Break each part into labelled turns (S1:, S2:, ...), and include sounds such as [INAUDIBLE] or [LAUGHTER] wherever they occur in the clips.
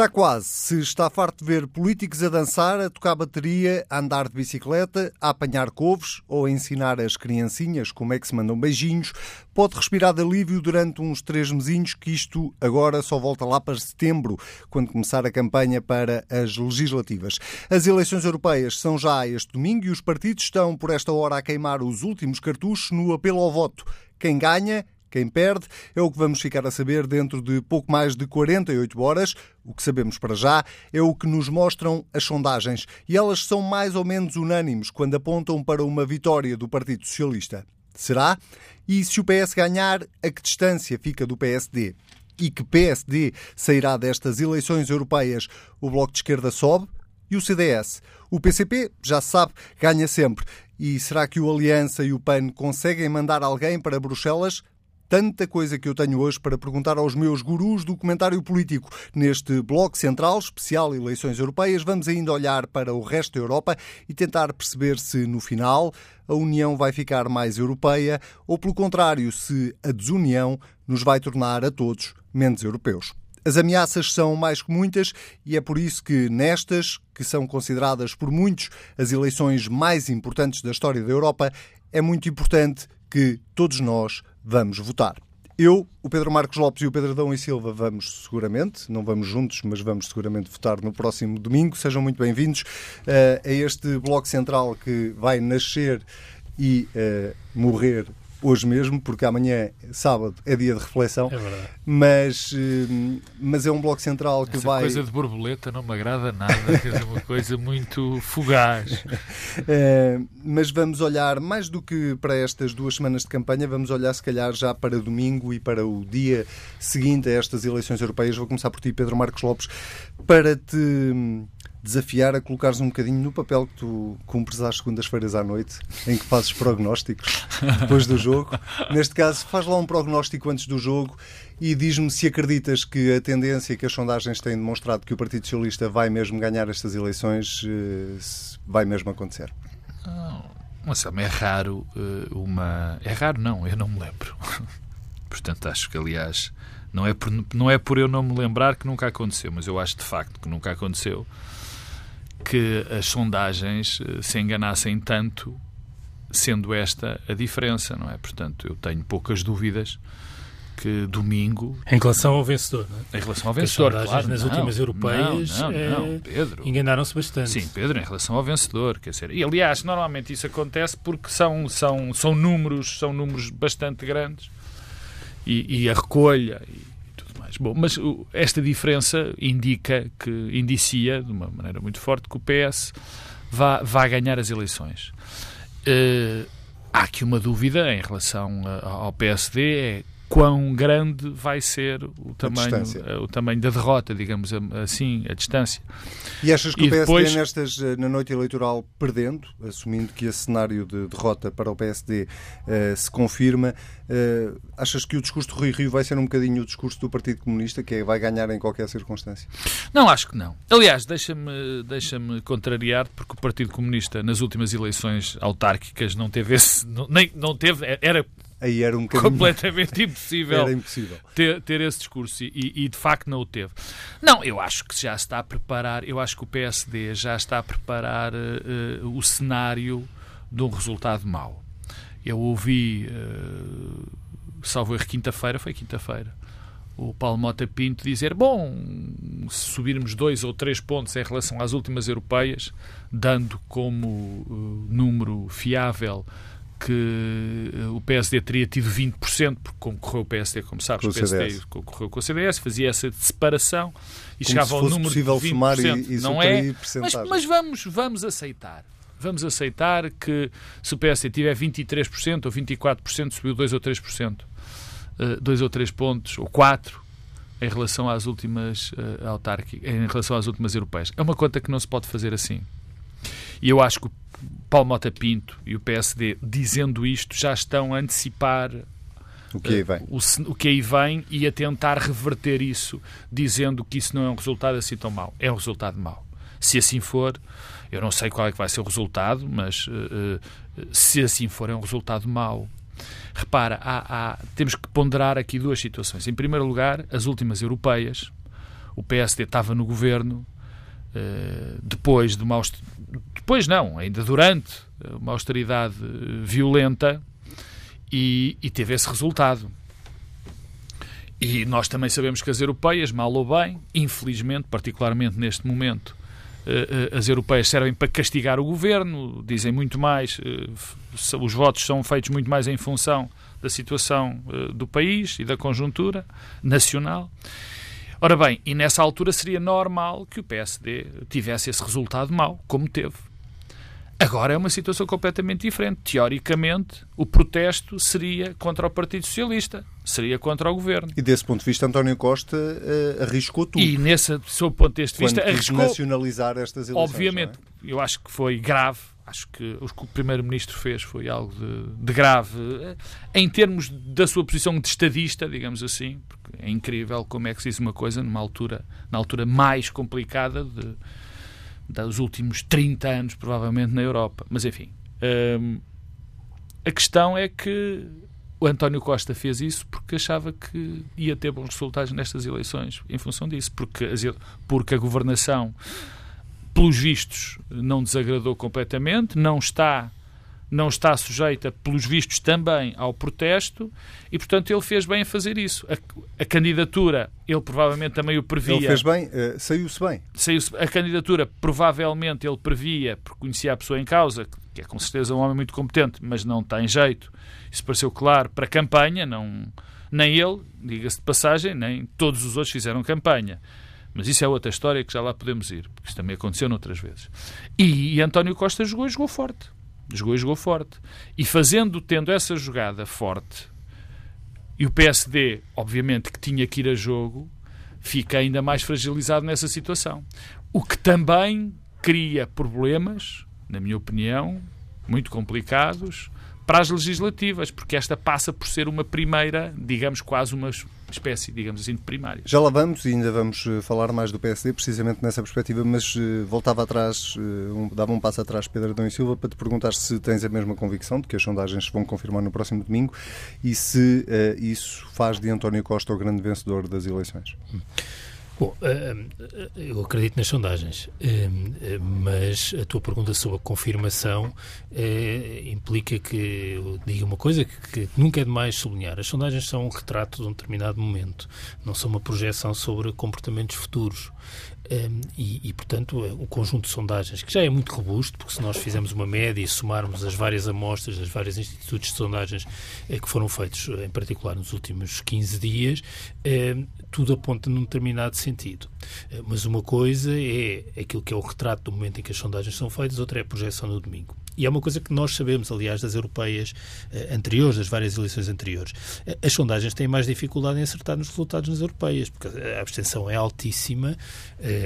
S1: Está quase. Se está farto de ver políticos a dançar, a tocar bateria, a andar de bicicleta, a apanhar couves ou a ensinar as criancinhas como é que se mandam beijinhos, pode respirar de alívio durante uns três mesinhos que isto agora só volta lá para setembro, quando começar a campanha para as legislativas. As eleições europeias são já este domingo e os partidos estão por esta hora a queimar os últimos cartuchos no apelo ao voto. Quem ganha quem perde é o que vamos ficar a saber dentro de pouco mais de 48 horas. O que sabemos para já é o que nos mostram as sondagens e elas são mais ou menos unânimes quando apontam para uma vitória do Partido Socialista. Será? E se o PS ganhar, a que distância fica do PSD? E que PSD sairá destas eleições europeias? O Bloco de Esquerda sobe? E o CDS? O PCP, já se sabe, ganha sempre. E será que o Aliança e o PAN conseguem mandar alguém para Bruxelas? Tanta coisa que eu tenho hoje para perguntar aos meus gurus do comentário político. Neste Bloco Central, especial Eleições Europeias, vamos ainda olhar para o resto da Europa e tentar perceber se, no final, a União vai ficar mais europeia ou, pelo contrário, se a desunião nos vai tornar a todos menos europeus. As ameaças são mais que muitas e é por isso que nestas, que são consideradas por muitos as eleições mais importantes da história da Europa, é muito importante que todos nós vamos votar. Eu, o Pedro Marcos Lopes e o Pedro Adão e Silva vamos seguramente, não vamos juntos, mas vamos seguramente votar no próximo domingo. Sejam muito bem-vindos uh, a este Bloco Central que vai nascer e uh, morrer hoje mesmo, porque amanhã, sábado, é dia de reflexão.
S2: É verdade.
S1: Mas, eh, mas é um bloco central que
S2: Essa
S1: vai.
S2: coisa de borboleta não me agrada nada, quer dizer, uma coisa muito fugaz.
S1: É, [LAUGHS] mas vamos olhar, mais do que para estas duas semanas de campanha, vamos olhar se calhar já para domingo e para o dia seguinte a estas eleições europeias. Vou começar por ti, Pedro Marcos Lopes, para te desafiar a colocares um bocadinho no papel que tu cumpres às segundas-feiras à noite, em que fazes prognósticos depois do jogo. Neste caso, faz lá um prognóstico antes do jogo e diz-me se acreditas que a tendência que as sondagens têm demonstrado que o Partido Socialista vai mesmo ganhar estas eleições eh, vai mesmo acontecer.
S2: Mas é raro uma. É raro, não, eu não me lembro. [LAUGHS] Portanto, acho que, aliás, não é, por, não é por eu não me lembrar que nunca aconteceu, mas eu acho de facto que nunca aconteceu que as sondagens eh, se enganassem tanto, sendo esta a diferença, não é? Portanto, eu tenho poucas dúvidas que domingo.
S3: Em relação ao vencedor, não
S2: é? Em relação ao vencedor,
S3: as
S2: claro.
S3: nas
S2: não,
S3: últimas europeias
S2: não, não, não, Pedro.
S3: enganaram-se bastante.
S2: Sim, Pedro, em relação ao vencedor, quer dizer. E aliás, normalmente isso acontece porque são, são, são números, são números bastante grandes e, e a recolha e mais. Bom, mas esta diferença indica que indicia de uma maneira muito forte que o PS vai, vai ganhar as eleições. Uh, há aqui uma dúvida em relação ao PSD é quão grande vai ser o tamanho, eh, o tamanho da derrota, digamos assim, a distância.
S1: E achas que e o PSD depois... nestas, eh, na noite eleitoral perdendo, assumindo que esse cenário de derrota para o PSD uh, eh, se confirma, uh, achas que o discurso do Rui Rio vai ser um bocadinho o discurso do Partido Comunista, que é, vai ganhar em qualquer circunstância?
S2: Não, acho que não. Aliás, deixa-me deixa contrariar, porque o Partido Comunista nas últimas eleições autárquicas não teve esse, não, nem, não teve, era
S1: aí era um bocadinho...
S2: completamente [LAUGHS] impossível,
S1: era impossível.
S2: Ter, ter esse discurso e, e, de facto não o teve. Não, eu acho que já está a preparar, eu acho que o PSD já está a preparar uh, o cenário de um resultado mau. Eu ouvi, uh, salvo erro, quinta-feira, foi quinta-feira, o Paulo Mota Pinto dizer: bom, se subirmos dois ou três pontos em relação às últimas europeias, dando como uh, número fiável que eh, o PSD teria tido 20%, porque concorreu o PSD, como sabes,
S1: com
S2: o PSD
S1: CDS.
S2: concorreu com o CDS, fazia essa separação e
S1: como
S2: chegava ao número
S1: possível
S2: de 20%.
S1: Somar e, e
S2: não é? Mas, mas, vamos, vamos aceitar. Vamos aceitar que se o PSD tiver 23% ou 24%, subiu 2 ou 3%, 2 eh, ou 3 pontos, ou 4, em relação às últimas uh, autárquicas, em relação às últimas europeias. É uma conta que não se pode fazer assim. E eu acho que o Paulo Mota Pinto e o PSD, dizendo isto, já estão a antecipar
S1: o que aí vem.
S2: O, o, que aí vem e a tentar reverter isso, dizendo que isso não é um resultado assim tão mau. É um resultado mau. Se assim for, eu não sei qual é que vai ser o resultado, mas uh, se assim for, é um resultado mau. Repara, há, há, temos que ponderar aqui duas situações. Em primeiro lugar, as últimas europeias, o PSD estava no governo depois de uma depois não, ainda durante uma austeridade violenta e, e teve esse resultado. E nós também sabemos que as europeias, mal ou bem, infelizmente, particularmente neste momento, eh, eh, as europeias servem para castigar o governo, dizem muito mais, eh, os votos são feitos muito mais em função da situação do país e da conjuntura nacional. Ora bem, e nessa altura seria normal que o PSD tivesse esse resultado mau, como teve. Agora é uma situação completamente diferente. Teoricamente, o protesto seria contra o Partido Socialista, seria contra o governo.
S1: E desse ponto de vista, António Costa uh, arriscou tudo.
S2: E nesse, o ponto de vista, arriscou.
S1: nacionalizar estas eleições.
S2: Obviamente,
S1: é?
S2: eu acho que foi grave. Acho que o que o Primeiro-Ministro fez foi algo de, de, grave em termos da sua posição de estadista, digamos assim, porque é incrível como é que se diz uma coisa numa altura, na altura mais complicada de dos últimos 30 anos, provavelmente, na Europa. Mas, enfim, hum, a questão é que o António Costa fez isso porque achava que ia ter bons resultados nestas eleições, em função disso, porque, porque a governação, pelos vistos, não desagradou completamente, não está não está sujeita, pelos vistos, também ao protesto e, portanto, ele fez bem a fazer isso. A, a candidatura, ele provavelmente também o previa.
S1: Ele fez bem, uh, saiu-se bem.
S2: Saiu a candidatura, provavelmente, ele previa, porque conhecia a pessoa em causa, que é com certeza um homem muito competente, mas não tem jeito. Isso pareceu claro para a campanha, não, nem ele, diga-se de passagem, nem todos os outros fizeram campanha. Mas isso é outra história que já lá podemos ir, porque isso também aconteceu noutras vezes. E, e António Costa jogou e jogou forte Jogou e jogou forte. E fazendo, tendo essa jogada forte, e o PSD, obviamente, que tinha que ir a jogo, fica ainda mais fragilizado nessa situação. O que também cria problemas, na minha opinião, muito complicados, para as legislativas, porque esta passa por ser uma primeira, digamos, quase uma espécie, digamos assim, de primária.
S1: Já lá vamos e ainda vamos eh, falar mais do PSD, precisamente nessa perspectiva, mas uh, voltava atrás, uh, um, dava um passo atrás, Pedro Adão e Silva, para te perguntar se tens a mesma convicção de que as sondagens vão confirmar no próximo domingo e se uh, isso faz de António Costa o grande vencedor das eleições. Hum.
S3: Bom, eh, eh, eu acredito nas sondagens, eh, mas a tua pergunta sobre a confirmação implica que eu diga uma coisa que, nunca é demais sublinhar. As sondagens são um retrato de um determinado momento, não são uma projeção sobre comportamentos futuros. Um, e, e, portanto, o conjunto de sondagens, que já é muito robusto, porque se nós fizermos uma média e somarmos as várias amostras das vários institutos de sondagens eh, que foram feitos, em particular nos últimos 15 dias, eh, tudo aponta num determinado sentido. Eh, mas uma coisa é aquilo que é o retrato do momento em que as sondagens são feitas, outra é a projeção no domingo. E é uma coisa que nós sabemos, aliás, das europeias eh, anteriores, das várias eleições anteriores. Eh, as sondagens têm mais dificuldade em acertar nos resultados nas europeias, porque a abstenção é altíssima.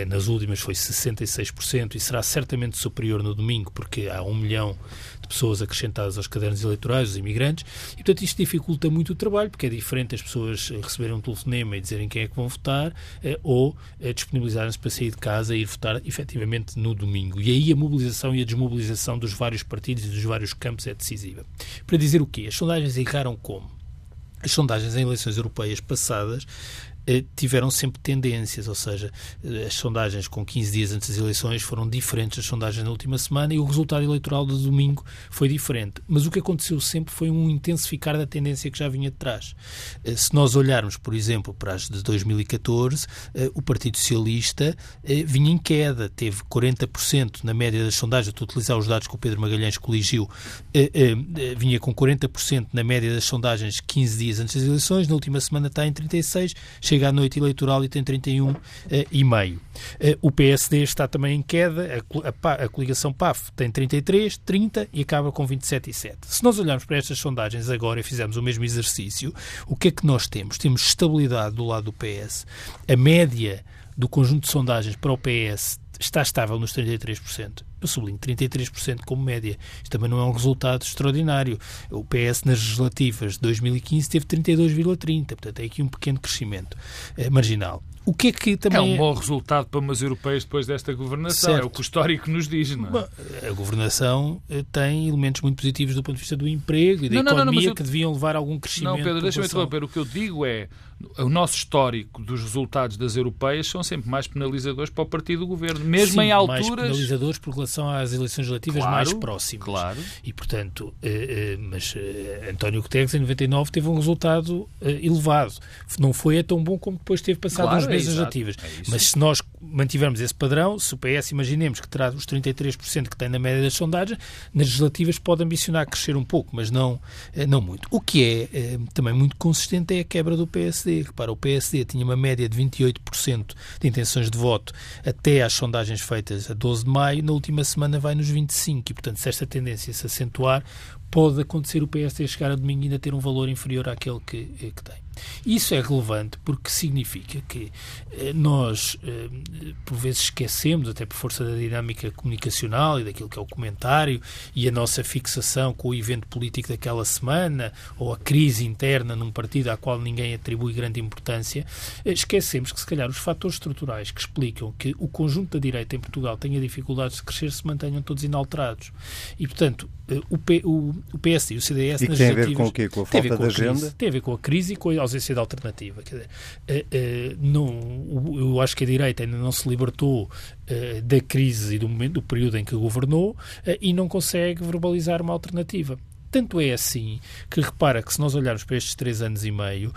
S3: Nas últimas foi 66% e será certamente superior no domingo, porque há um milhão de pessoas acrescentadas aos cadernos eleitorais, os imigrantes, e portanto isto dificulta muito o trabalho, porque é diferente as pessoas receberem um telefonema e dizerem quem é que vão votar, ou disponibilizarem-se para sair de casa e ir votar efetivamente no domingo. E aí a mobilização e a desmobilização dos vários partidos e dos vários campos é decisiva. Para dizer o quê? As sondagens erraram como? As sondagens em eleições europeias passadas eh, tiveram sempre tendências, ou seja, eh, as sondagens com 15 dias antes das eleições foram diferentes das sondagens na última semana e o resultado eleitoral de domingo foi diferente. Mas o que aconteceu sempre foi um intensificar da tendência que já vinha de trás. Eh, se nós olharmos, por exemplo, para as de 2014, o Partido Socialista vinha em queda, teve 40% na média das sondagens, estou a utilizar os dados que o Pedro Magalhães coligiu, vinha com 40% na média das sondagens 15 dias antes das eleições, na última semana está em 36%, chega à noite eleitoral e tem 31,5%. Uh, uh, o PSD está também em queda, a, a, a coligação PAF tem 33, 30 e acaba com 27,7. Se nós olharmos para estas sondagens agora e fizermos o mesmo exercício, o que é que nós temos? Temos estabilidade do lado do PS. A média do conjunto de sondagens para o PS está estável nos 33%. Sublinho 33% como média. Isto também não é um resultado extraordinário. O PS nas legislativas de 2015 teve 32,30%, portanto é aqui um pequeno crescimento é, marginal. O que é que também...
S2: É um bom resultado para umas europeias depois desta governação, certo. é o que o histórico nos diz, não é?
S3: A governação eh, tem elementos muito positivos do ponto de vista do emprego e da não, economia não, não, eu... que deviam levar a algum crescimento.
S2: Não, Pedro, deixa-me interromper. O que eu digo é o nosso histórico dos resultados das europeias são sempre mais penalizadores para o partido do governo, mesmo
S3: Sim,
S2: em alturas.
S3: mais penalizadores por relação às eleições legislativas
S2: claro,
S3: mais próximas.
S2: Claro.
S3: E, portanto, eh, eh, mas eh, António Guterres em 99 teve um resultado elevado. Não foi tão bom como depois teve passado claro, nas é legislativas. É mas se nós mantivermos esse padrão, se o PS imaginemos que terá os 33% que tem na média das sondagens, nas legislativas pode ambicionar crescer um pouco, mas não, não muito. O que é também muito consistente é a quebra do PSD. Repara, o PSD tinha uma média de 28% de intenções de voto até às sondagens feitas a 12 de maio, na última semana vai nos 25%. E, portanto, se esta tendência se acentuar, pode acontecer o PSD chegar a domingo e ainda ter um valor inferior àquele que, que tem. Isso é relevante porque significa que eh, nós, eh, por vezes, esquecemos, até por força da dinâmica comunicacional e daquilo que é o comentário e a nossa fixação com o evento político daquela semana ou a crise interna num partido à qual ninguém atribui grande importância, eh, esquecemos que, se calhar, os fatores estruturais que explicam que o conjunto da direita em Portugal tenha dificuldades de crescer se mantenham todos inalterados. E, portanto, o, P, o, o PS e o CDS
S1: e
S3: nas
S1: tem a ver com o quê? Com a falta de agenda?
S3: Crise, tem a ver com a crise e com a ausência de alternativa. Dizer, uh, uh, não, eu acho que a direita ainda não se libertou uh, da crise e do, momento, do período em que governou e não consegue verbalizar uma alternativa. Tanto é assim que repara que se nós olharmos para estes três anos e meio,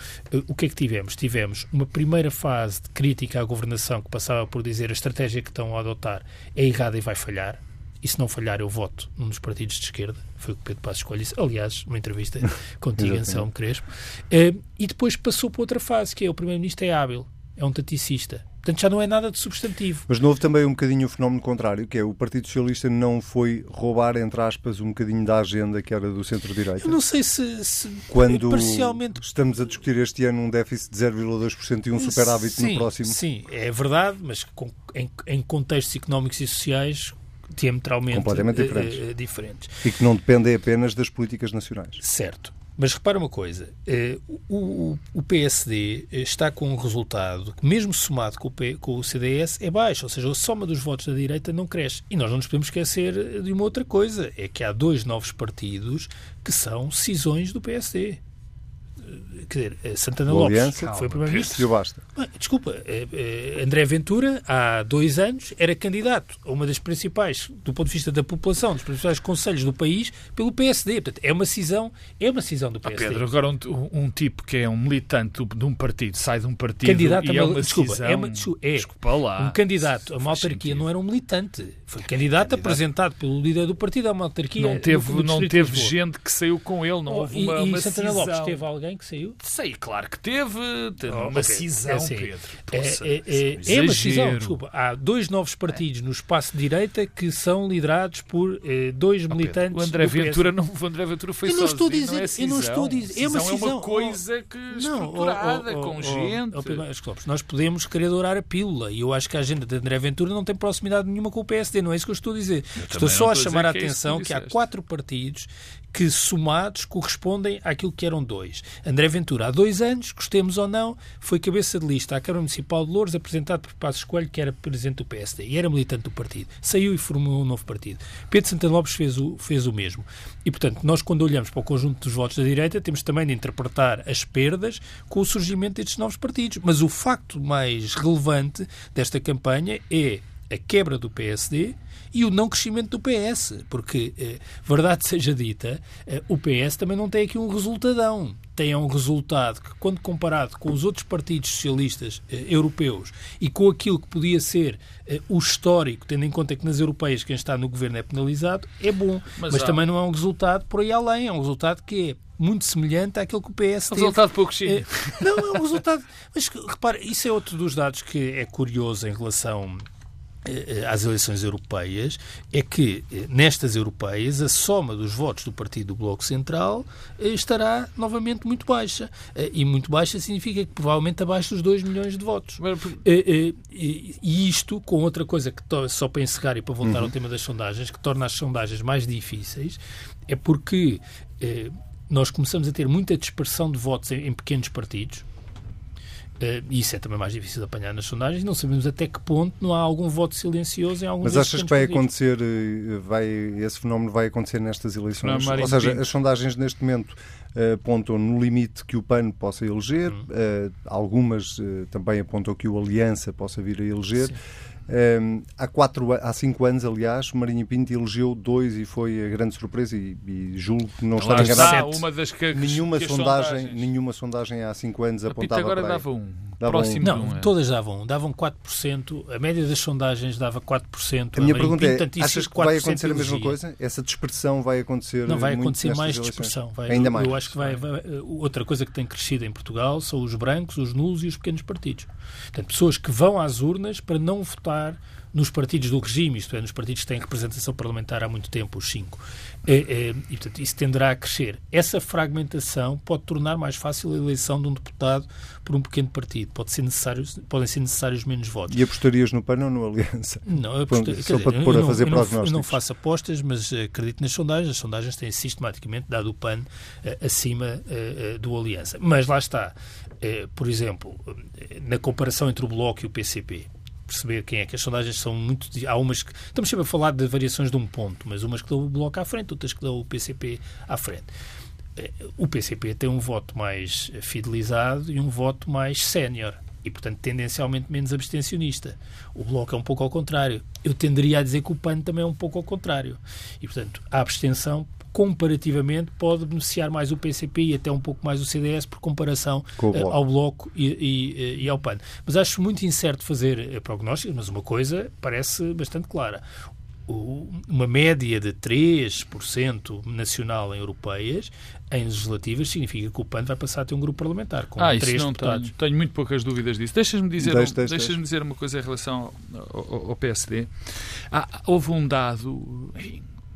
S3: o que é que tivemos? Tivemos uma primeira fase de crítica à governação que passava por dizer a estratégia que estão a adotar é errada e vai falhar e se não falhar eu voto num dos partidos de esquerda, foi o que Pedro Passos escolhe aliás, uma entrevista [LAUGHS] contigo, Anselmo Crespo, uh, e depois passou para outra fase, que é o Primeiro-Ministro é hábil, é um taticista. Portanto, já não é nada de substantivo.
S1: Mas não houve também um bocadinho o fenómeno contrário, que é o Partido Socialista não foi roubar, entre aspas, um bocadinho da agenda que era do centro-direita?
S3: Eu não sei se, se
S1: Quando parcialmente... estamos a discutir este ano um déficit de 0,2% e um superávit
S3: sim,
S1: no próximo.
S3: Sim, é verdade, mas com, em, em contextos económicos e sociais diametralmente
S1: completamente diferentes.
S3: Uh, diferentes.
S1: E que não dependem apenas das políticas nacionais.
S3: Certo. Mas repara uma coisa, uh, o, PSD está com um resultado que, mesmo somado com o, P, com o CDS, é baixo, ou seja, a soma dos votos da direita não cresce. E nós não nos podemos esquecer de uma outra coisa, é que há dois novos partidos que são cisões do PSD quer dizer, eh, Santana Lopes Aliança, foi primeiro-ministro. Desculpa, eh, eh, André Ventura, há dois anos, era candidato a uma das principais, do ponto de vista da população, dos principais conselhos do país, pelo PSD. Portanto, é uma cisão, é uma cisão do PSD.
S2: Ah, Pedro, agora um, um, tipo que é um militante de um partido, sai de um partido candidato e é uma desculpa, cisão... É, uma, é,
S3: desculpa lá. Um candidato a uma autarquia não era um militante. Foi candidato, candidato, apresentado pelo líder do partido a uma autarquia.
S2: Não teve, não teve gente que saiu com ele, não oh, houve uma,
S3: e,
S2: uma
S3: e Santana cisão. Lopes teve alguém que saiu?
S2: Sei, claro que teve. teve oh, uma cisão, é assim, Pedro.
S3: Poxa, é, é, é, é uma cisão, desculpa. Há dois novos partidos no espaço de direita que são liderados por eh, dois oh, militantes.
S2: O André Ventura não, o André Ventura foi
S3: eu não
S2: sozinho,
S3: estou a dizer,
S2: não é
S3: eu não estou dizer, é uma cisão.
S2: É uma coisa que não, estruturada, oh, oh, com gente.
S3: nós podemos querer dourar a pílula e eu acho que a agenda de André Ventura não tem proximidade nenhuma com o PSD, não é isso que eu estou a dizer. Eu estou só a chamar a é atenção que, que há quatro partidos que somados correspondem àquilo que eram dois. André Ventura, há dois anos, gostemos ou não, foi cabeça de lista à Câmara Municipal de Louros, apresentado por Passos Coelho, que era presidente do PSD e era militante do partido. Saiu e formou um novo partido. Pedro Santana Lopes fez o, fez o mesmo. E, portanto, nós, quando olhamos para o conjunto dos votos da direita, temos também de interpretar as perdas com o surgimento destes novos partidos. Mas o facto mais relevante desta campanha é a quebra do PSD e o não crescimento do PS, porque, eh, verdade [LAUGHS] seja dita, eh, o PS também não tem aqui um resultadão. Tem um resultado que, quando comparado com os outros partidos socialistas eh, europeus e com aquilo que podia ser eh, o histórico, tendo em conta que nas europeias quem está no governo é penalizado, é bom. Mas, Mas também não é um resultado por aí além, é um resultado que é muito semelhante àquele que o PS teve.
S2: Um resultado pouco.
S3: É, não, é um resultado... Mas, repara, isso é outro dos dados que é curioso em relação às eleições europeias é que, eh, nestas europeias, a soma dos votos do Partido do Bloco Central eh, estará novamente muito baixa. E muito baixa significa que provavelmente abaixo dos 2 milhões de votos. E isto, com outra coisa que, só para encerrar e para voltar uhum. ao tema das sondagens, que torna as sondagens mais difíceis, é porque nós começamos a ter muita dispersão de votos em pequenos partidos Uh, isso é também mais difícil de apanhar nas sondagens. Não sabemos até que ponto não há algum voto silencioso em alguns
S1: Mas achas que vai acontecer, eh, vai, esse fenómeno vai acontecer nestas eleições? Não, Ou seja, as sondagens neste momento uh, apontam no limite que o PAN possa eleger, hum. algumas também apontam que o Aliança possa vir a eleger. Sim. Um, há, quatro, há cinco anos, aliás, Marinho Pinto elegeu dois e foi a grande surpresa e, e julgo que não está enganado.
S2: Uma das que,
S1: nenhuma,
S2: que
S1: sondagem, nenhuma sondagem há cinco anos a apontava
S2: agora
S1: para
S2: dava um. Dava Próximo
S3: um. Não, é. todas davam. Davam 4%. A média das sondagens dava 4%.
S1: A minha a pergunta é, achas que vai acontecer a mesma coisa? Essa dispersão vai acontecer
S3: Não, vai acontecer mais dispersão. Vai,
S1: Ainda mais.
S3: Eu acho que vai, vai, Outra coisa que tem crescido em Portugal são os brancos, os nulos e os pequenos partidos. Portanto, pessoas que vão às urnas para não votar nos partidos do regime, isto é, nos partidos que têm representação parlamentar há muito tempo, os cinco. É, é, e, portanto, isso tenderá a crescer. Essa fragmentação pode tornar mais fácil a eleição de um deputado por um pequeno partido. Pode ser necessário, podem ser necessários menos votos.
S1: E apostarias no PAN ou no Aliança?
S3: Não, Só dizer, para pôr a fazer eu não. Eu não faço apostas, mas acredito nas sondagens. As sondagens têm sistematicamente dado o PAN uh, acima uh, do Aliança. Mas lá está. Uh, por exemplo, na comparação entre o Bloco e o PCP, perceber quem é que as sondagens são muito. Há umas que. Estamos sempre a falar de variações de um ponto, mas umas que dão o Bloco à frente, outras que dão o PCP à frente. Eh, o PCP tem um voto mais fidelizado e um voto mais sénior e, portanto, tendencialmente menos abstencionista. O Bloco é um pouco ao contrário. Eu tenderia a dizer que o PAN também é um pouco ao contrário. E, portanto, a abstenção comparativamente pode beneficiar mais o PCP e até um pouco mais o CDS por comparação uh, ao Bloco e, e, eh, e, ao PAN. Mas acho muito incerto fazer uh, prognósticos, mas uma coisa parece bastante clara. O, uma média de 3% nacional em europeias, em legislativas, significa que o PAN vai passar a ter um grupo parlamentar com
S2: ah,
S3: três
S2: isso não
S3: deputados.
S2: Tenho, tenho muito poucas dúvidas disso. Deixas-me dizer, deixa, deixa, deixas dizer uma coisa em relação ao, ao, ao PSD. Ah, houve um dado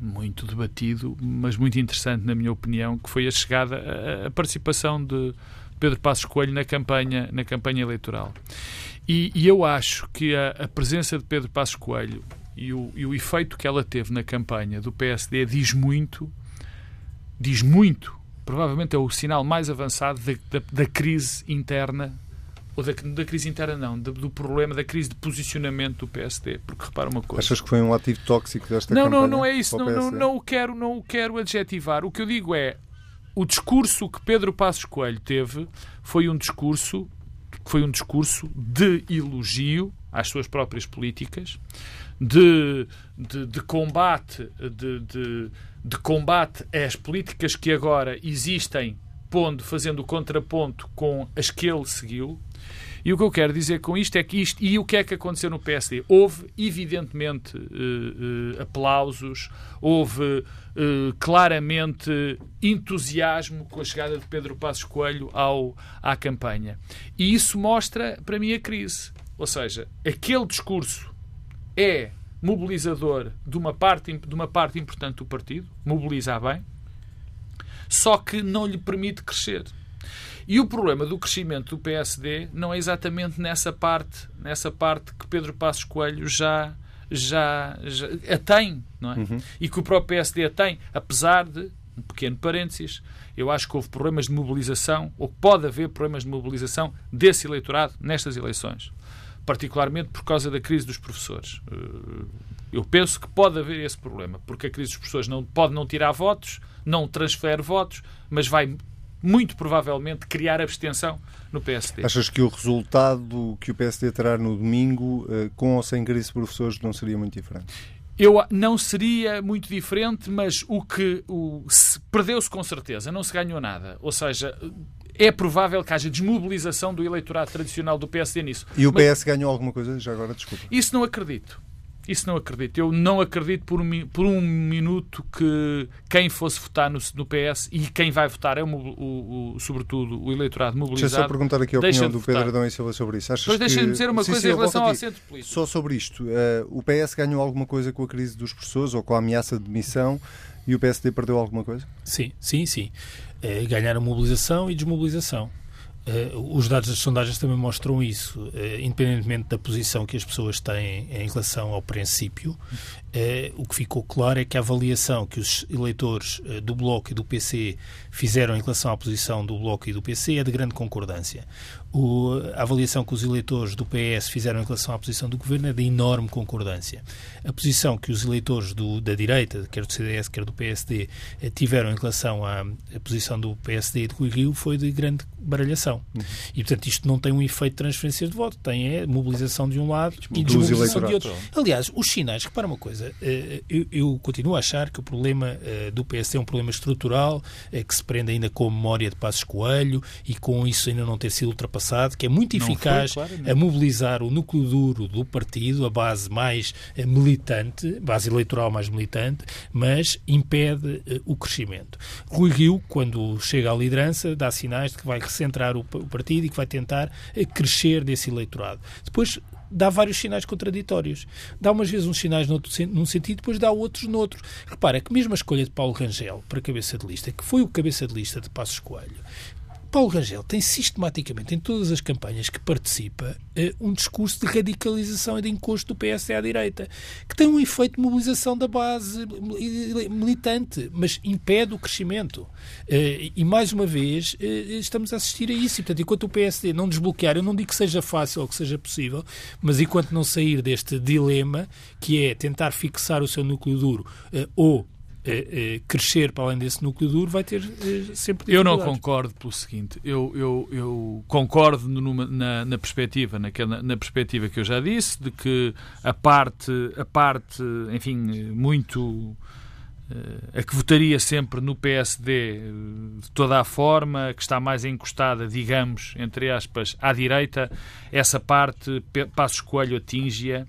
S2: muito debatido, mas muito interessante, na minha opinião, que foi a chegada, a, participação de Pedro Passos Coelho na campanha, na campanha eleitoral. E, e eu acho que a, a, presença de Pedro Passos Coelho e o, e o efeito que ela teve na campanha do PSD diz muito, diz muito, provavelmente é o sinal mais avançado da, da, da crise interna ou da, da, crise interna, não, do, do, problema da crise de posicionamento do PSD. Porque repara uma coisa.
S1: Achas que foi um ativo tóxico desta
S2: não,
S1: campanha?
S2: Não, não é isso. Não, não, não, o quero, não o quero adjetivar. O que eu digo é o discurso que Pedro Passos Coelho teve foi um discurso foi um discurso de elogio às suas próprias políticas, de, de, de combate, de, de, de combate às políticas que agora existem, pondo, fazendo o contraponto com as que ele seguiu, e o que eu quero dizer com isto é que isto. E o que é que aconteceu no PSD? Houve, evidentemente, uh, uh, aplausos, houve uh, claramente entusiasmo com a chegada de Pedro Passos Coelho ao, à campanha. E isso mostra, para mim, a crise. Ou seja, aquele discurso é mobilizador de uma parte, de uma parte importante do partido, mobiliza bem, só que não lhe permite crescer. E o problema do crescimento do PSD não é exatamente nessa parte, nessa parte que Pedro Passos Coelho já já, já a tem, não é? Uhum. E que o próprio PSD a tem, apesar de um pequeno parênteses, eu acho que houve problemas de mobilização, ou pode haver problemas de mobilização desse eleitorado nestas eleições, particularmente por causa da crise dos professores. Eh, eu penso que pode haver esse problema, porque a crise dos professores não, pode não tirar votos, não transfere votos, mas vai muito provavelmente, criar abstenção no PSD.
S1: Achas que o resultado que o PSD terá no domingo, eh, com ou sem crise de professores, não seria muito diferente?
S2: Eu não seria muito diferente, mas o que o, perdeu-se com certeza, não se ganhou nada. Ou seja, é provável que haja desmobilização do eleitorado tradicional do PSD nisso.
S1: E o PS mas, ganhou alguma coisa? Já agora, desculpa.
S2: Isso não acredito. Isso não acredito. Eu não acredito por um, por um minuto que quem fosse votar no, no PS e quem vai votar é, o, o, o sobretudo, o eleitorado mobilizado.
S1: Deixa eu só perguntar aqui a opinião do Pedro Adão e Silva sobre isso.
S2: Achas pois deixa-me dizer uma sim, coisa sim, em relação ao centro político.
S1: Só sobre isto. Uh, o PS ganhou alguma coisa com a crise dos professores ou com a ameaça de demissão e o PSD perdeu alguma coisa?
S3: Sim, sim, sim. É, ganharam mobilização e desmobilização. Uh, os dados das sondagens também mostram isso. Uh, independentemente da posição que as pessoas têm em relação ao princípio, uh, o que ficou claro é que a avaliação que os eleitores do Bloco e do PC fizeram em relação à posição do Bloco e do PC é de grande concordância. O, a avaliação que os eleitores do PS fizeram em relação à posição do Governo é de enorme concordância. A posição que os eleitores do, da direita, quer do CDS, quer do PSD, tiveram em relação à, à posição do PSD e do Rui Rio foi de grande baralhação. Uhum. E, portanto, isto não tem um efeito de transferência de voto, tem é mobilização de um lado e desmobilização de outro. Aliás, os sinais, repara uma coisa, eh, eu, eu, continuo a achar que o problema eh, do PSD é um problema estrutural, eh, que se prende ainda com a memória de Passos Coelho e com isso ainda não ter sido ultrapassado, que é muito eficaz foi, claro, a mobilizar o núcleo duro do partido, a base mais militante, base eleitoral mais militante, mas impede o crescimento. Rui Rio, quando chega à liderança, dá sinais de que vai recentrar o partido e que vai tentar eh, crescer desse eleitorado. Depois dá vários sinais contraditórios. Dá umas vezes uns sinais noutro, num sentido, depois dá outros noutro. Repara que mesmo a escolha de Paulo Rangel para cabeça de lista, que foi o cabeça de lista de Passos Coelho, Paulo Rangel tem sistematicamente, em todas as campanhas que participa, eh, um discurso de radicalização e de encosto do PSD à direita, que tem um efeito de mobilização da base militante, mas impede o crescimento. Eh, e, mais uma vez, eh, estamos a assistir a isso. E, portanto, enquanto o PSD não desbloquear, eu não digo que seja fácil ou que seja possível, mas enquanto não sair deste dilema, que é tentar fixar o seu núcleo duro ou crescer para além desse núcleo duro vai ter é, sempre
S2: Eu não concordo pelo seguinte, eu, eu, eu concordo numa, na, na, perspectiva, naquela, na perspectiva que eu já disse, de que a parte, a parte enfim, muito a que votaria sempre no PSD de toda a forma, que está mais encostada, digamos, entre aspas, à direita, essa parte Passos Coelho atinge-a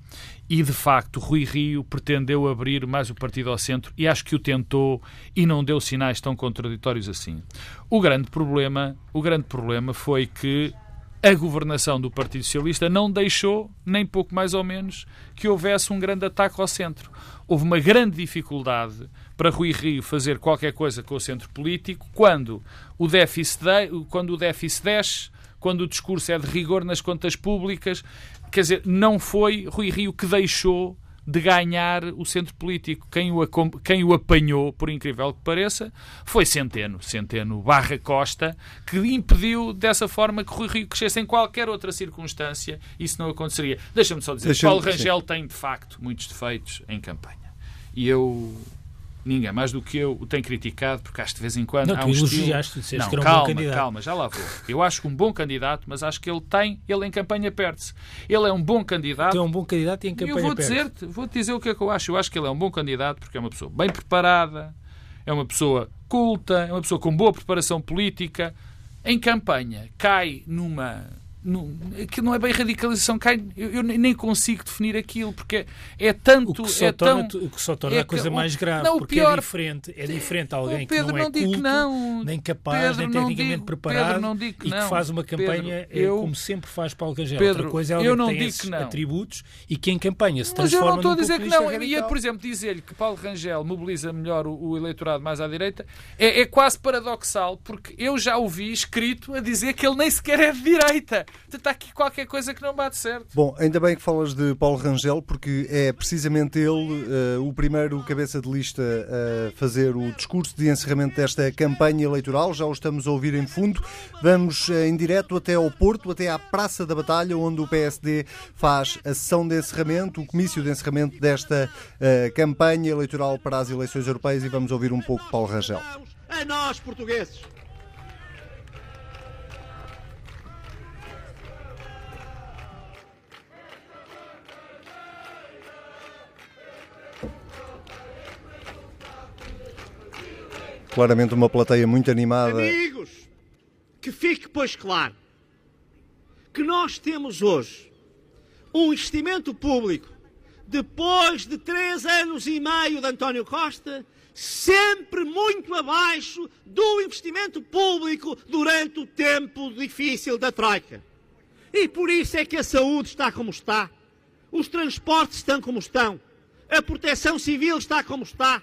S2: e de facto Rui Rio pretendeu abrir mais o partido ao centro e acho que o tentou e não deu sinais tão contraditórios assim. O grande problema, o grande problema foi que a governação do Partido Socialista não deixou, nem pouco mais ou menos, que houvesse um grande ataque ao centro. Houve uma grande dificuldade para Rui Rio fazer qualquer coisa com o centro político quando o déficit, de, quando o déficit desce, quando o discurso é de rigor nas contas públicas, quer dizer, não foi Rui Rio que deixou de ganhar o centro político. Quem o, quem o apanhou, por incrível que pareça, foi Centeno. Centeno barra Costa, que impediu dessa forma que Rui Rio crescesse em qualquer outra circunstância. Isso não aconteceria. Deixa-me só dizer, Deixa Paulo Rangel sim. tem, de facto, muitos defeitos em campanha. E eu ninguém mais do que eu o tem criticado, porque acho que de vez em quando
S3: não,
S2: há um
S3: elogiaste, estilo...
S2: Não, que era um calma, bom candidato. calma, já lá vou. Eu acho que um bom candidato, mas acho que ele tem, ele em campanha perde-se. Ele é um bom candidato.
S3: é um bom candidato e em campanha
S2: eu vou dizer-te, vou -te dizer o que é que eu acho. Eu acho que ele é um bom candidato porque é uma pessoa bem preparada, é uma pessoa culta, é uma pessoa com boa preparação política. Em campanha cai numa não, que não é bem radicalização, cai, eu, eu, nem consigo definir aquilo, porque é tanto.
S3: O que só
S2: é
S3: torna,
S2: tão,
S3: o que só torna é a coisa que, mais grave, não, porque é pior, é diferente, é diferente alguém que não é culto, não, nem capaz, Pedro, nem tecnicamente digo, preparado e que faz uma campanha Pedro, eu, como sempre faz Paulo Rangel. Pedro, Outra coisa é alguém eu não que tem esses atributos e que em campanha se transforma
S2: Mas eu não estou a dizer que não. Radical. Ia, por exemplo, dizer-lhe que Paulo Rangel mobiliza melhor o, o eleitorado mais à direita é, é quase paradoxal, porque eu já o vi escrito a dizer que ele nem sequer é de direita. Está aqui qualquer qualquer coisa que não bate certo.
S1: Bom, ainda bem que falas de Paulo Rangel, porque é precisamente ele uh, o primeiro cabeça de lista a fazer o discurso de encerramento desta campanha eleitoral. Já o estamos a ouvir em fundo. Vamos uh, em direto até ao Porto, até à Praça da Batalha, onde o PSD faz a sessão de encerramento, o comício de encerramento desta uh, campanha eleitoral para as eleições europeias e vamos ouvir um pouco Paulo Rangel.
S4: A nós, portugueses
S1: Claramente uma plateia muito animada.
S4: Amigos, que fique pois claro que nós temos hoje um investimento público depois de três anos e meio de António Costa, sempre muito abaixo do investimento público durante o tempo difícil da Troika. E por isso é que a saúde está como está, os transportes estão como estão, a proteção civil está como está,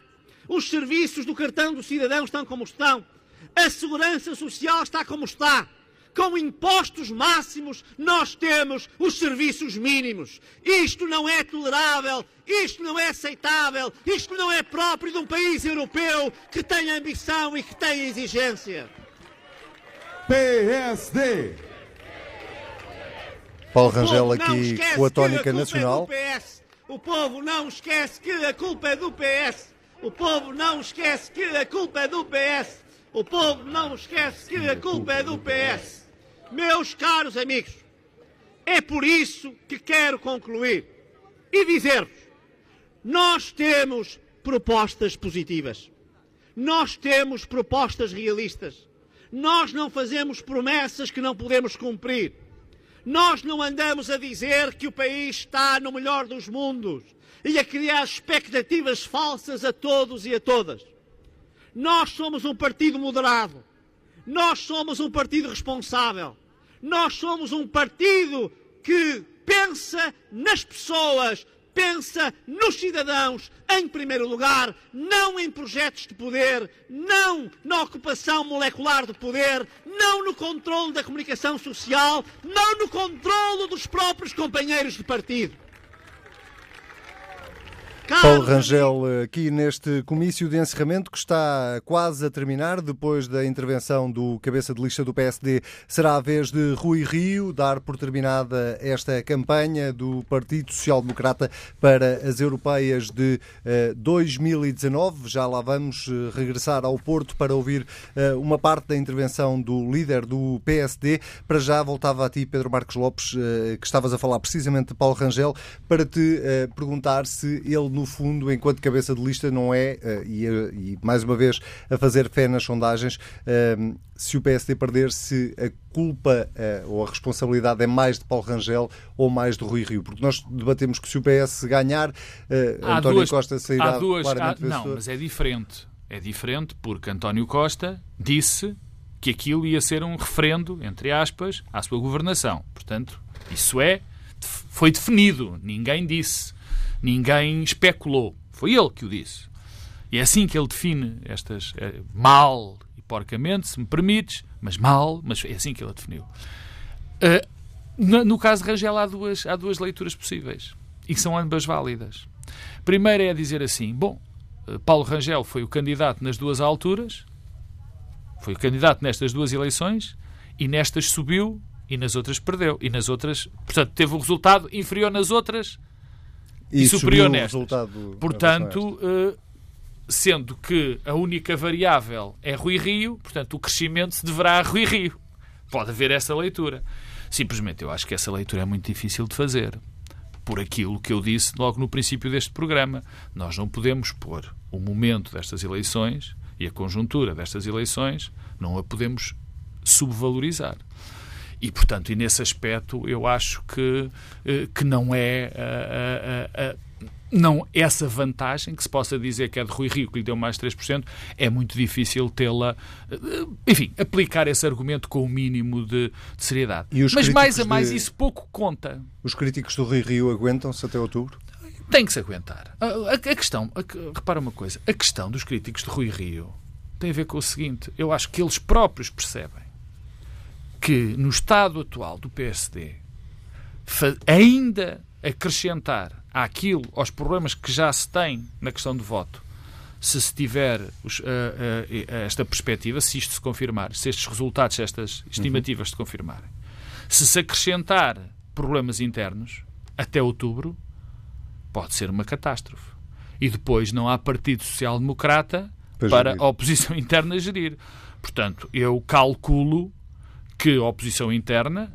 S4: os serviços do cartão do cidadão estão como estão. A segurança social está como está.
S5: com impostos máximos, nós temos os serviços mínimos. Isto não é tolerável, isto não é aceitável, isto não é próprio de um país europeu que tem ambição e que tem exigência.
S6: PSD.
S1: Paulo Rangel aqui com a tónica nacional.
S5: O povo não esquece que a culpa é do PS. O povo não esquece que a culpa é do PS. O povo não esquece que a culpa é do PS. Meus caros amigos, é por isso que quero concluir e dizer-vos: nós temos propostas positivas. Nós temos propostas realistas. Nós não fazemos promessas que não podemos cumprir. Nós não andamos a dizer que o país está no melhor dos mundos e a criar expectativas falsas a todos e a todas. Nós somos um partido moderado. Nós somos um partido responsável. Nós somos um partido que pensa nas pessoas, pensa nos cidadãos em primeiro lugar, não em projetos de poder, não na ocupação molecular de poder, não no controle da comunicação social, não no controle dos próprios companheiros de partido.
S1: Paulo Rangel, aqui neste comício de encerramento que está quase a terminar, depois da intervenção do cabeça de lista do PSD, será a vez de Rui Rio dar por terminada esta campanha do Partido Social Democrata para as europeias de 2019. Já lá vamos eh, regressar ao Porto para ouvir eh, uma parte da intervenção do líder do PSD. Para já voltava a ti, Pedro Marcos Lopes, eh, que estavas a falar precisamente de Paulo Rangel, para te perguntar se ele no fundo, enquanto cabeça de lista, não é, eh, e, eh, e mais uma vez a fazer fé nas sondagens, eh, se o PSD perder, se a culpa ou a responsabilidade é mais de Paulo Rangel ou mais de Rui Rio? Porque nós debatemos que se o PS ganhar, há António duas, Costa sairá
S2: há duas,
S1: claramente
S2: há, Não, mas é diferente. É diferente porque António Costa disse que aquilo ia ser um referendo, entre aspas, à sua governação. Portanto, isso é, foi definido. Ninguém disse ninguém especulou. Foi ele que o disse. E é assim que ele define estas é, mal e porcamente, se me permites, mas mal, mas é assim que ele a definiu. Uh, no, caso de Rangel há duas, há duas leituras possíveis e que são ambas válidas. Primeiro é dizer assim: bom, eh, Paulo Rangel foi o candidato nas duas alturas, foi o candidato nestas duas eleições e nestas subiu e nas outras perdeu. E nas outras, portanto, teve o resultado inferior nas outras e, e superior nestas. Portanto, uh, sendo que a única variável é Rui Rio, portanto, o crescimento se deverá a Rui Rio. Pode haver essa leitura. Simplesmente eu acho que essa leitura é muito difícil de fazer. Por aquilo que eu disse logo no princípio deste programa. Nós não podemos pôr o momento destas eleições e a conjuntura destas eleições, não a podemos subvalorizar. E, portanto, e nesse aspecto, eu acho que, eh, que não é. A, a, a, não essa vantagem que se possa dizer que é de Rui Rio que lhe deu mais 3%, é muito difícil tê-la, eh, enfim, aplicar esse argumento com o mínimo de, de seriedade. Mas mais a mais de... isso pouco conta.
S1: Os críticos do Rui Rio aguentam-se até outubro?
S2: Tem que se aguentar. A, a, a questão, repara uma coisa, a questão dos críticos de Rui Rio tem a ver com o seguinte, eu acho que eles próprios percebem que no estado atual do PSD ainda acrescentar àquilo, aos problemas que já se tem na questão do voto, se se tiver os, uh, uh, esta perspectiva, se isto se confirmar, se estes resultados, se estas estimativas uhum. se confirmarem, se se acrescentar problemas internos até outubro, pode ser uma catástrofe. E depois não há Partido Social Democrata para a oposição [LAUGHS] interna gerir. Portanto, eu calculo que a oposição interna,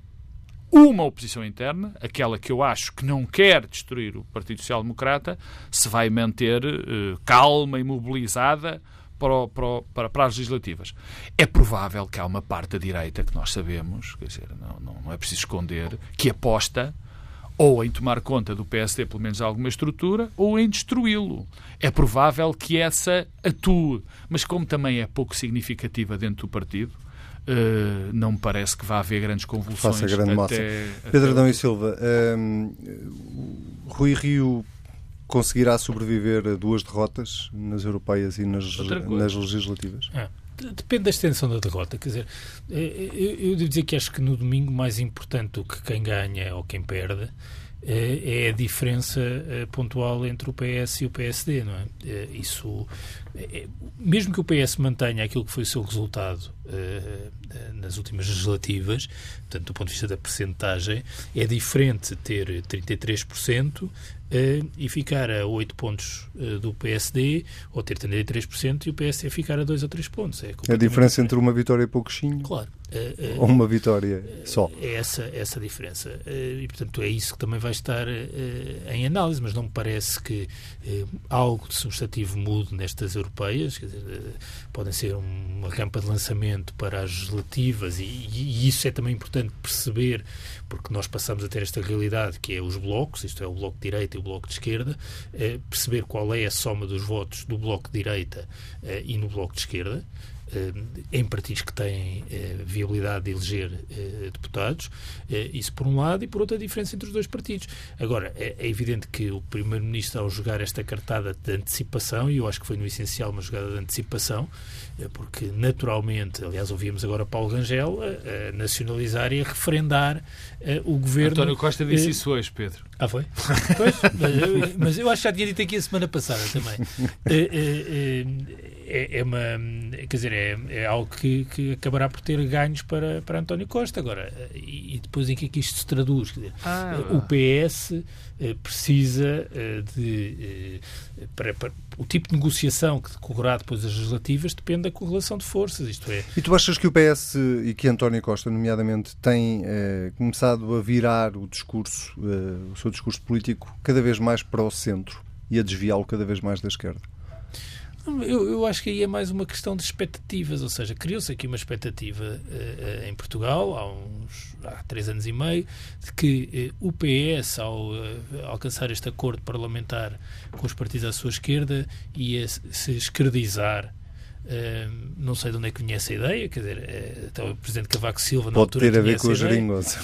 S2: uma oposição interna, aquela que eu acho que não quer destruir o Partido Social Democrata, se vai manter uh, calma e mobilizada para, para, para, as legislativas. É provável que há uma parte da direita que nós sabemos, quer dizer, não, não, não é preciso esconder, que aposta ou em tomar conta do PSD, pelo menos alguma estrutura, ou em destruí-lo. É provável que essa atue, mas como também é pouco significativa dentro do partido, Uh, não me parece que vá haver grandes convulsões.
S1: Faça grande até, Pedro Adão e Silva, um, Rui Rio conseguirá sobreviver a duas derrotas nas europeias e nas, nas legislativas?
S3: É. Depende da extensão da derrota. Quer dizer, eu devo dizer que acho que no domingo mais importante do que quem ganha ou quem perde é a diferença pontual entre o PS e o PSD, não é? Isso, mesmo que o PS mantenha aquilo que foi o seu resultado nas últimas legislativas, portanto, do ponto de vista da percentagem, é diferente ter 33% uh, e ficar a 8 pontos uh, do PSD, ou ter 33% e o PSD ficar a 2 ou 3 pontos. É
S1: a diferença entre uma vitória e pouquinho?
S3: Claro.
S1: Uh, ou uma vitória só?
S3: É essa, essa diferença. e, portanto, é isso que também vai estar em análise, mas não me parece que algo de substantivo mude nestas europeias. Quer dizer, podem ser uma rampa de lançamento para as legislativas e, e isso é também importante perceber, porque nós passamos a ter esta realidade que é os blocos, isto é o bloco de direita e o bloco de esquerda, eh, perceber qual é a soma dos votos do bloco de direita eh, e no bloco de esquerda, eh, em partidos que têm eh, viabilidade de eleger eh, deputados, isso por um lado, e por outro a diferença entre os dois partidos. Agora, é, é evidente que o Primeiro-Ministro, ao jogar esta cartada de antecipação, e eu acho que foi no essencial uma jogada de antecipação, porque naturalmente, aliás, ouvimos agora Paulo Rangel a, nacionalizar e a referendar o governo.
S2: António Costa disse isso hoje, Pedro.
S3: Ah, foi? Pois, mas, eu, mas eu acho que já tinha dito aqui a semana passada também. [LAUGHS] é, é, uma. Quer dizer, é, é algo que, que acabará por ter ganhos para, para António Costa. Agora, e, e depois em que é que isto se traduz? Quer dizer, ah, o PS eh, precisa eh, de. Eh, para, para, o tipo de negociação que decorrerá depois das legislativas depende da correlação de forças. Isto é.
S1: E tu achas que o PS e que António Costa, nomeadamente, tem eh, começado a virar o discurso, eh, o seu discurso político, cada vez mais para o centro e a desviá-lo cada vez mais da esquerda?
S3: Eu, eu, acho que aí é mais uma questão de expectativas, ou seja, criou-se aqui uma expectativa uh, em Portugal há uns há três anos e meio de que uh, o PS, ao uh, alcançar este acordo parlamentar com os partidos à sua esquerda, ia se esquerdizar Uh, não sei de onde é que vinha essa ideia, quer dizer, uh, então o Presidente Cavaco Silva na
S1: Pode
S3: altura
S1: ter a [LAUGHS] ver com os gringos.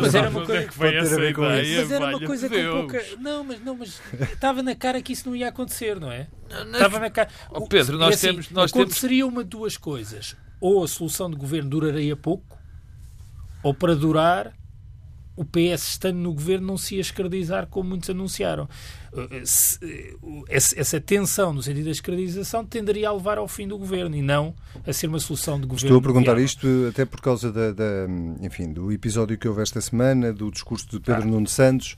S3: mas era uma coisa que foi essa ideia. Mas era uma coisa com pouca. Não, mas não, mas estava na cara que isso não ia acontecer, não é? Não, não... Estava na cara.
S2: Oh, Pedro, nós assim, temos. Nós
S3: aconteceria temos... uma de duas coisas. Ou a solução de governo duraria pouco, ou para durar o PS estando no governo não se ia escardizar como muitos anunciaram. Eh, eh, essa tensão no sentido da escravização tenderia a levar ao fim do governo e não a ser uma solução de governo.
S1: Estou a perguntar isto até por causa da, da, enfim, do episódio que houve esta semana, do discurso de Pedro ah. Nuno Santos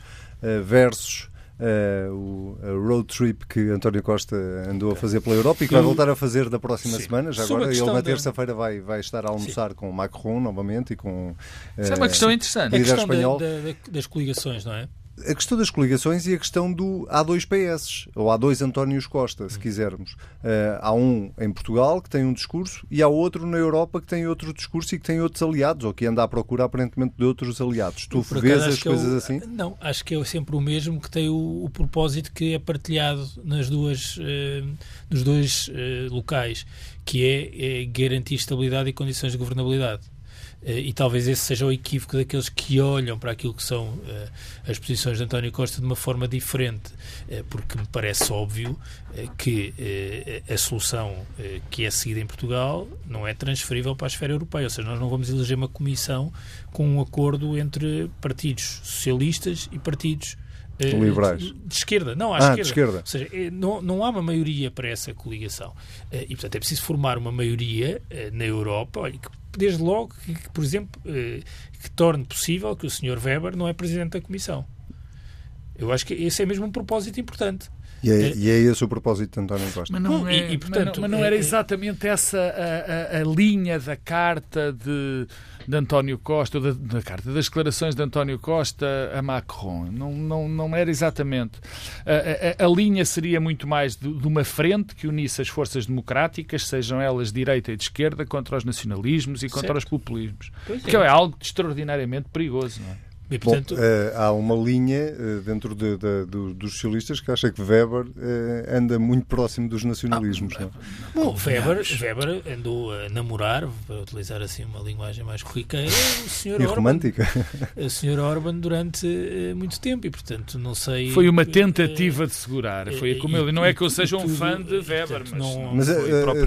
S1: versus o road trip que António Costa andou a fazer pela Europa e que vai voltar a fazer da próxima Sim. semana. Já agora, ele na terça-feira vai, vai estar a almoçar Sim. com Macron novamente e com. Uh,
S2: Isso é uma questão interessante.
S3: A questão da, da, das coligações, não é?
S1: A questão das coligações e a questão do há dois PS, ou há dois Antónios Costa, se quisermos. Uh, há um em Portugal que tem um discurso e há outro na Europa que tem outro discurso e que tem outros aliados, ou que anda à procura aparentemente de outros aliados. Tu vês as coisas
S3: é
S1: assim?
S3: Não, acho que é sempre o mesmo que tem o, o propósito que é partilhado nas duas, uh, nos dois uh, locais, que é, é garantir estabilidade e condições de governabilidade. Eh, e talvez esse seja o equívoco daqueles que olham para aquilo que são uh, as posições de António Costa de uma forma diferente, uh, porque me parece óbvio uh, que a solução que é seguida em Portugal não é transferível para a esfera europeia, ou seja, nós não vamos eleger uma comissão com um acordo entre partidos socialistas e partidos
S1: liberais.
S3: De, de, esquerda, não, à
S1: ah,
S3: esquerda.
S1: De esquerda.
S3: Ou seja, não, não há uma maioria para essa coligação. E, portanto, é preciso formar uma maioria na Europa olha, que desde logo que, por exemplo, eh, que torne possível que o Sr. Weber não é Presidente da Comissão. Eu acho que esse é mesmo um propósito importante.
S1: E é, e é esse o propósito de António Costa.
S2: Mas não, é, e, e, portanto, mas não, mas não era é, é- exatamente essa a, a, a, linha da carta de, de António Costa, da, da, carta das declarações de António Costa a Macron. Não, não, não era exatamente. A, a, a linha seria muito mais de, de, uma frente que unisse as forças democráticas, sejam elas de direita e de esquerda, contra os nacionalismos e contra certo. os populismos. Pois que é. é algo extraordinariamente perigoso. Não é?
S1: E, portanto... Bom, uh, há uma linha uh, dentro de, de, de, dos socialistas que acha que Weber uh, anda muito próximo dos nacionalismos. Ah, não,
S3: não. Bom, Weber, Weber andou a namorar, para utilizar assim uma linguagem mais corriqueira, o senhor
S1: e
S3: Orban,
S1: romântica. [LAUGHS]
S3: O senhor Orban durante muito tempo e, portanto, não sei...
S2: Foi uma tentativa de segurar. Foi como ele. Não é que eu seja um fã de Weber, mas, não,
S1: mas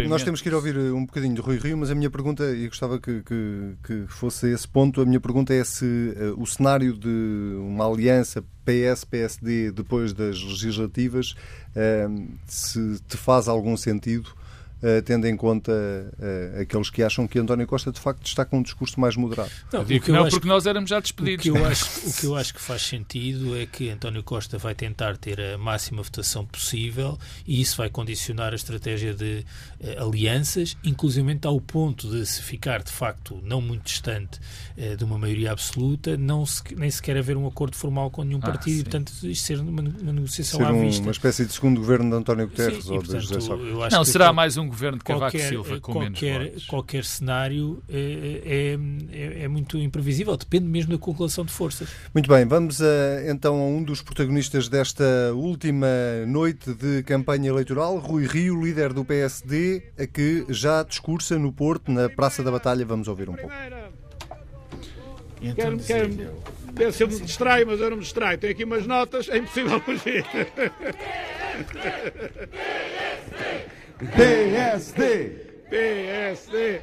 S1: nós temos que ir ouvir um bocadinho de Rui Rio, mas a minha pergunta, e gostava que, que, que fosse esse ponto, a minha pergunta é se o cenário cenário de uma aliança PS-PSD depois das legislativas, ehm, se te faz algum sentido Uh, tendo em conta uh, aqueles que acham que António Costa de facto está com um discurso mais moderado.
S2: Não, Digo que não, acho, porque nós éramos já despedidos.
S3: O que, eu acho, [LAUGHS] o que eu acho que faz sentido é que António Costa vai tentar ter a máxima votação possível e isso vai condicionar a estratégia de uh, alianças, inclusive ao ponto de se ficar de facto não muito distante de uma maioria absoluta, não se, nem sequer haver um acordo formal com nenhum ah, partido sim. e portanto isto ser uma, uma negociação
S1: ser
S3: à
S1: um,
S3: vista.
S1: uma espécie de segundo governo de António Guterres sim, ou e, portanto, de José
S2: Sócrates. Não, será mais um governo de Cavaco qualquer, Silva com
S3: qualquer,
S2: menos votos.
S3: Qualquer cenário é, é, é, muito imprevisível, depende mesmo da correlação de forças.
S1: Muito bem, vamos a, então a um dos protagonistas desta última noite de campanha eleitoral, Rui Rio, líder do PSD, a que já discursa no Porto, na Praça da Batalha. Vamos ouvir um pouco.
S4: Então, quero, quero, quero, se eu me distraio, mas eu não me distraio. Tenho aqui umas notas, é impossível fugir. PSD. PSD.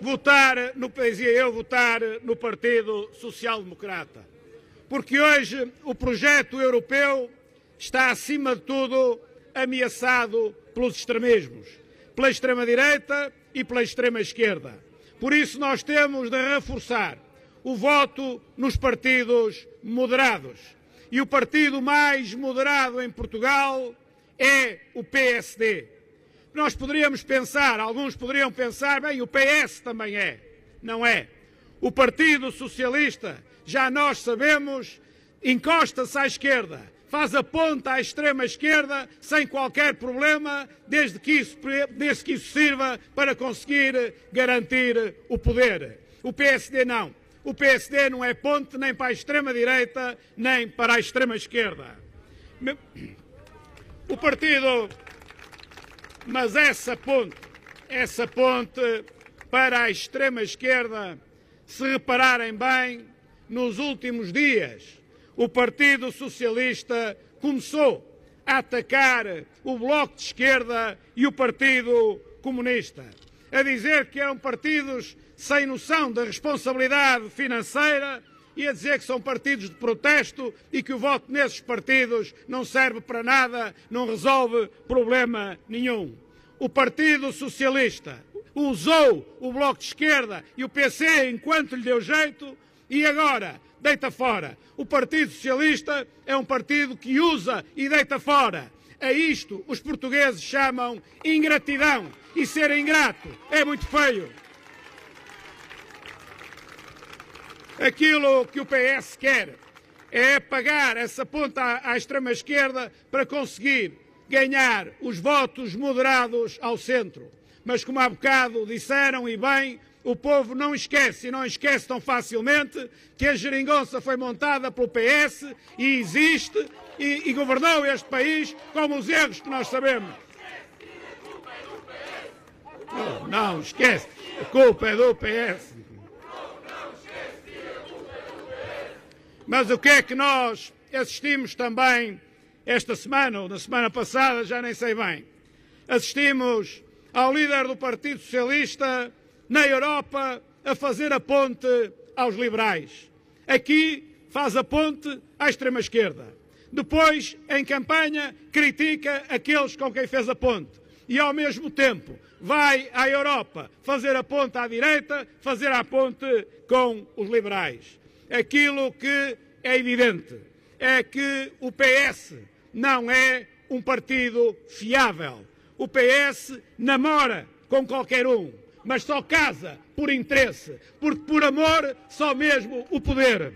S4: Votar no dizia eu votar no Partido Social Democrata. Porque hoje o projeto europeu está acima de tudo ameaçado pelos extremismos, pela extrema direita e pela extrema esquerda. Por isso nós temos de reforçar o voto nos partidos moderados e o partido mais moderado em Portugal é o PSD. Nós poderíamos pensar, alguns poderiam pensar, bem, o PS também é. Não é. O Partido Socialista, já nós sabemos, encosta-se à esquerda, faz a ponta à extrema esquerda sem qualquer problema, desde que isso, desde que isso sirva para conseguir garantir o poder. O PSD não. O PSD não é ponte nem para a extrema-direita, nem para a extrema-esquerda. O partido. Mas essa ponte, essa ponte para a extrema-esquerda, se repararem bem, nos últimos dias, o Partido Socialista começou a atacar o Bloco de Esquerda e o Partido Comunista, a dizer que eram partidos sem noção da responsabilidade financeira e a dizer que são partidos de protesto e que o voto nesses partidos não serve para nada, não resolve problema nenhum. O Partido Socialista usou o Bloco de Esquerda e o PC enquanto lhe deu jeito e agora deita fora. O Partido Socialista é um partido que usa e deita fora. A isto os portugueses chamam ingratidão. E ser ingrato é muito feio. Aquilo que o PS quer é pagar essa ponta à, extrema-esquerda para conseguir ganhar os votos moderados ao centro. Mas, como há bocado disseram e bem, o povo não esquece e não esquece tão facilmente que a geringonça foi montada pelo PS e existe e, e governou este país como os erros que nós sabemos. Não, não esquece. A culpa é do PS. Mas o que é que nós assistimos também esta semana, ou na semana passada, já nem sei bem. Assistimos ao líder do Partido Socialista na Europa a fazer a ponte aos liberais. Aqui faz a ponte à extrema-esquerda. Depois, em campanha, critica aqueles com quem fez a ponte. E, ao mesmo tempo, vai à Europa fazer a ponte à direita, fazer a ponte com os liberais. Aquilo que é evidente é que o PS não é um partido fiável. O PS namora com qualquer um, mas só casa por interesse, porque por amor só mesmo o poder.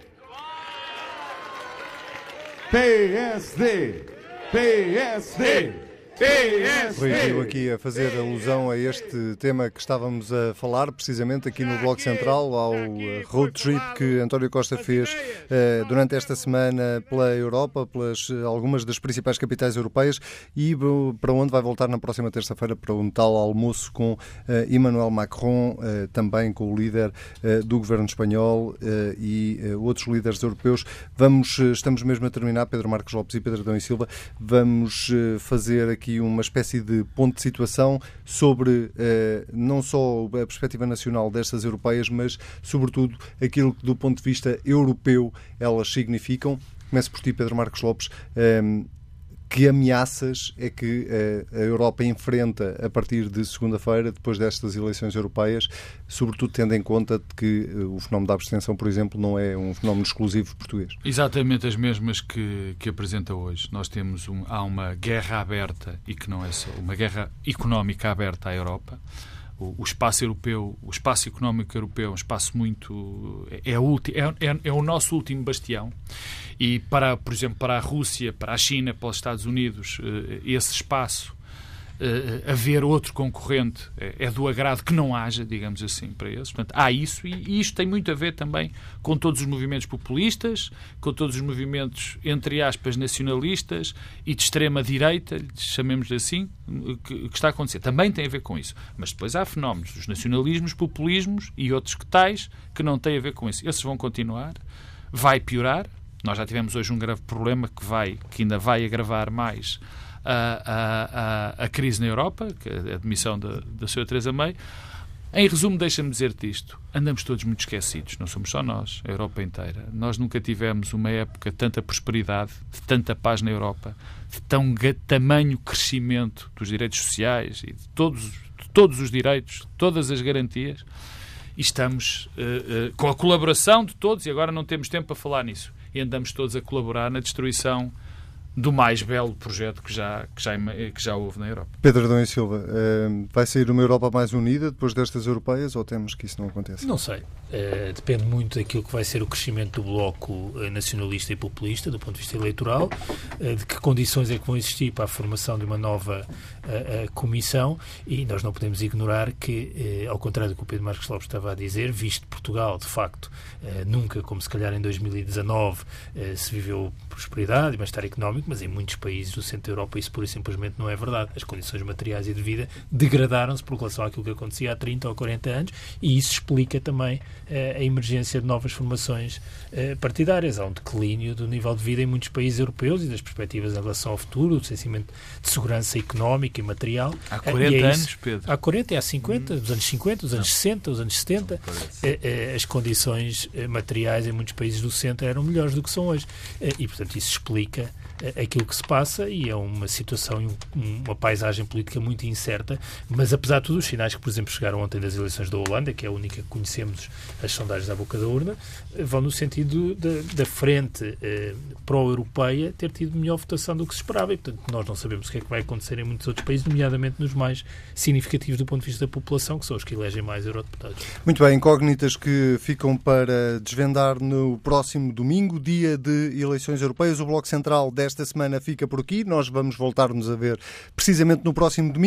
S6: PSD, PSD.
S1: Rui Rio aqui a fazer alusão a este tema que estávamos a falar, precisamente aqui no Bloco Central, ao eh, road trip que António Costa fez uh, durante esta semana pela Europa, pelas eh, algumas das principais capitais europeias e para onde vai voltar na próxima terça-feira para um tal almoço com uh, Emmanuel Macron, uh, também com o líder do governo espanhol e outros líderes europeus. Vamos, estamos mesmo a terminar, Pedro Marcos Lopes e Pedro Adão e Silva, vamos fazer aqui aqui uma espécie de ponto de situação sobre eh, não só a perspectiva nacional destas europeias, mas sobretudo aquilo que do ponto de vista europeu elas significam. Começo por ti, Pedro Marcos Lopes. Que ameaças é que eh, a Europa enfrenta a partir de segunda-feira, depois destas eleições europeias, sobretudo tendo em conta que eh, o fenómeno da abstenção, por exemplo, não é um fenómeno exclusivo português?
S2: Exatamente as mesmas que, que apresenta hoje. Nós temos um, há uma guerra aberta e que não é só uma guerra económica aberta à Europa o, o, espaço europeu, o espaço económico europeu é um espaço muito é, é, é, é, o nosso último bastião. E para, por exemplo, para a Rússia, para a China, para os Estados Unidos, eh, esse espaço uh, haver outro concorrente é, é do agrado que não haja, digamos assim, para eles. Portanto, há isso e, e isto tem muito a ver também com todos os movimentos populistas, com todos os movimentos, entre aspas, nacionalistas e de extrema-direita, chamemos assim, que, que está a acontecer. Também tem a ver com isso. Mas depois há fenómenos dos nacionalismos, populismos e outros que tais que não têm a ver com isso. Esses vão continuar, vai piorar. Nós já tivemos hoje um grave problema que, vai, que ainda vai agravar mais a, a, a, crise na Europa, é a demissão da, da Sra. Teresa May. Em resumo, deixa-me dizer-te isto. Andamos todos muito esquecidos, não somos só nós, a Europa inteira. Nós nunca tivemos uma época de tanta prosperidade, de tanta paz na Europa, de tão tamanho crescimento dos direitos sociais e de todos, de todos os direitos, todas as garantias. E estamos uh, uh, com a colaboração de todos, e agora não temos tempo para falar nisso. E andamos todos a colaborar na destruição do mais belo projeto que já, que já, que já houve na Europa.
S1: Pedro Adão e Silva, eh, vai sair uma Europa mais unida depois destas europeias ou temos que isso não aconteça?
S3: Não sei. Uh, depende muito daquilo que vai ser o crescimento do bloco eh, nacionalista e populista, do ponto de vista eleitoral, uh, de que condições é que vão existir para a formação de uma nova comissão e nós não podemos ignorar que, ao contrário do que o Pedro Marcos Lopes estava a dizer, visto Portugal, de facto, nunca, como se calhar em 2019, se viveu prosperidade e bem-estar económico, mas em muitos países do centro da Europa isso pura e simplesmente não é verdade. As condições materiais e de vida degradaram-se por relação àquilo que acontecia há 30 ou 40 anos e isso explica também a emergência de novas formações eh, partidárias. Há um declínio do nível de vida em muitos países europeus e das perspectivas em relação ao futuro, do sentimento de segurança económica e material.
S2: Há 40 é anos, Pedro.
S3: Há 40 e há 50, dos anos 50, dos anos 60, dos anos 70. Eh, eh, as condições materiais em muitos países do centro eram melhores do que são hoje. E, portanto, isso explica aquilo que se passa e é uma situação e uma paisagem política muito incerta, mas apesar de tudo, os sinais que, por exemplo, chegaram ontem das eleições da Holanda, que é a única que conhecemos as sondagens à boca da urna, vão no sentido da, da frente eh, pró-europeia ter tido melhor votação do que se esperava e, portanto, nós não sabemos o que é que vai acontecer em muitos outros países, nomeadamente nos mais significativos do ponto de vista da população, que são os que elegem mais eurodeputados.
S1: Muito bem, incógnitas que ficam para desvendar no próximo domingo, dia de eleições europeias. O Bloco Central desta semana fica por aqui. Nós vamos voltar-nos a ver precisamente no próximo domingo.